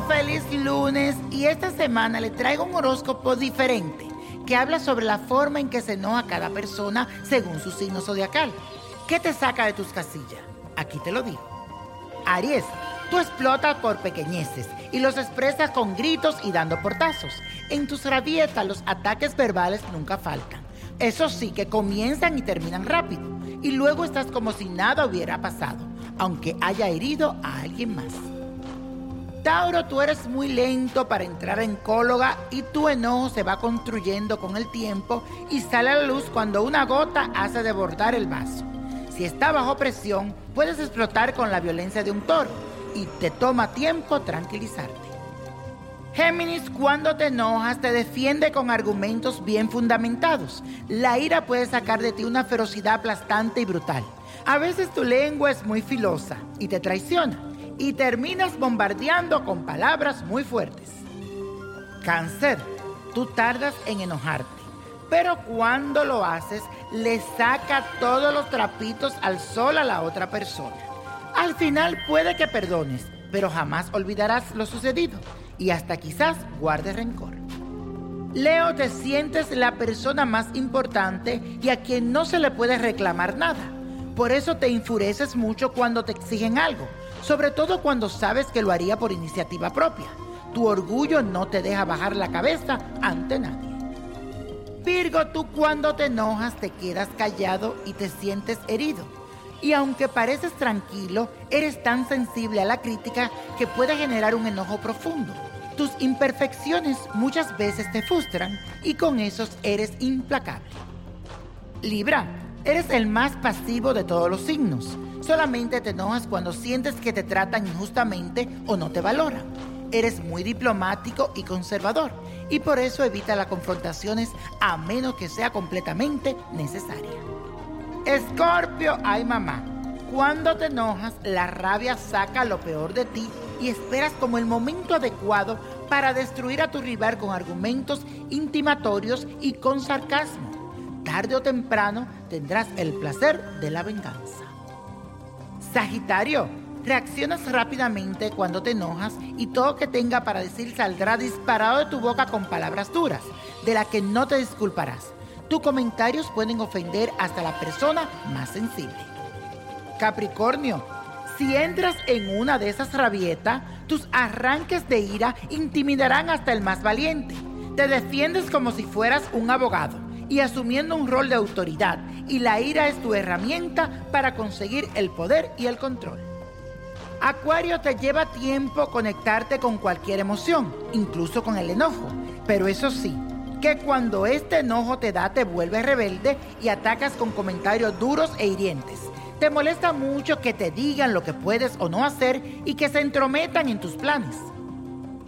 Feliz lunes. Y esta semana le traigo un horóscopo diferente que habla sobre la forma en que se enoja cada persona según su signo zodiacal. ¿Qué te saca de tus casillas? Aquí te lo digo. Aries, tú explotas por pequeñeces y los expresas con gritos y dando portazos. En tus rabietas los ataques verbales nunca faltan. Eso sí, que comienzan y terminan rápido. Y luego estás como si nada hubiera pasado, aunque haya herido a alguien más. Tauro, tú eres muy lento para entrar en cóloga y tu enojo se va construyendo con el tiempo y sale a la luz cuando una gota hace desbordar el vaso. Si está bajo presión, puedes explotar con la violencia de un toro y te toma tiempo tranquilizarte. Géminis, cuando te enojas, te defiende con argumentos bien fundamentados. La ira puede sacar de ti una ferocidad aplastante y brutal. A veces tu lengua es muy filosa y te traiciona y terminas bombardeando con palabras muy fuertes. Cáncer, tú tardas en enojarte, pero cuando lo haces, le saca todos los trapitos al sol a la otra persona. Al final puede que perdones, pero jamás olvidarás lo sucedido y hasta quizás guardes rencor. Leo, te sientes la persona más importante y a quien no se le puede reclamar nada. Por eso te enfureces mucho cuando te exigen algo, sobre todo cuando sabes que lo haría por iniciativa propia. Tu orgullo no te deja bajar la cabeza ante nadie. Virgo, tú cuando te enojas te quedas callado y te sientes herido. Y aunque pareces tranquilo, eres tan sensible a la crítica que puede generar un enojo profundo. Tus imperfecciones muchas veces te frustran y con esos eres implacable. Libra, eres el más pasivo de todos los signos. Solamente te enojas cuando sientes que te tratan injustamente o no te valoran. Eres muy diplomático y conservador y por eso evita las confrontaciones a menos que sea completamente necesaria. Escorpio, ay mamá, cuando te enojas la rabia saca lo peor de ti y esperas como el momento adecuado para destruir a tu rival con argumentos intimatorios y con sarcasmo. Tarde o temprano tendrás el placer de la venganza. Sagitario, reaccionas rápidamente cuando te enojas y todo que tenga para decir saldrá disparado de tu boca con palabras duras, de las que no te disculparás. Tus comentarios pueden ofender hasta la persona más sensible. Capricornio, si entras en una de esas rabietas, tus arranques de ira intimidarán hasta el más valiente. Te defiendes como si fueras un abogado y asumiendo un rol de autoridad, y la ira es tu herramienta para conseguir el poder y el control. Acuario te lleva tiempo conectarte con cualquier emoción, incluso con el enojo. Pero eso sí, que cuando este enojo te da te vuelves rebelde y atacas con comentarios duros e hirientes. Te molesta mucho que te digan lo que puedes o no hacer y que se entrometan en tus planes.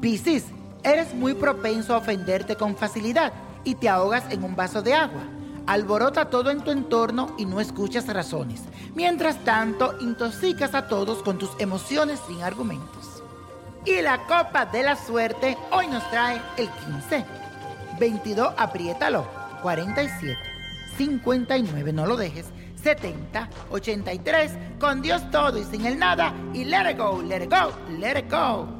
Piscis, eres muy propenso a ofenderte con facilidad y te ahogas en un vaso de agua. Alborota todo en tu entorno y no escuchas razones. Mientras tanto, intoxicas a todos con tus emociones sin argumentos. Y la copa de la suerte hoy nos trae el 15. 22, apriétalo. 47. 59, no lo dejes. 70, 83, con Dios todo y sin el nada. Y let it go, let it go, let it go.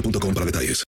boostmobile.com para detalles.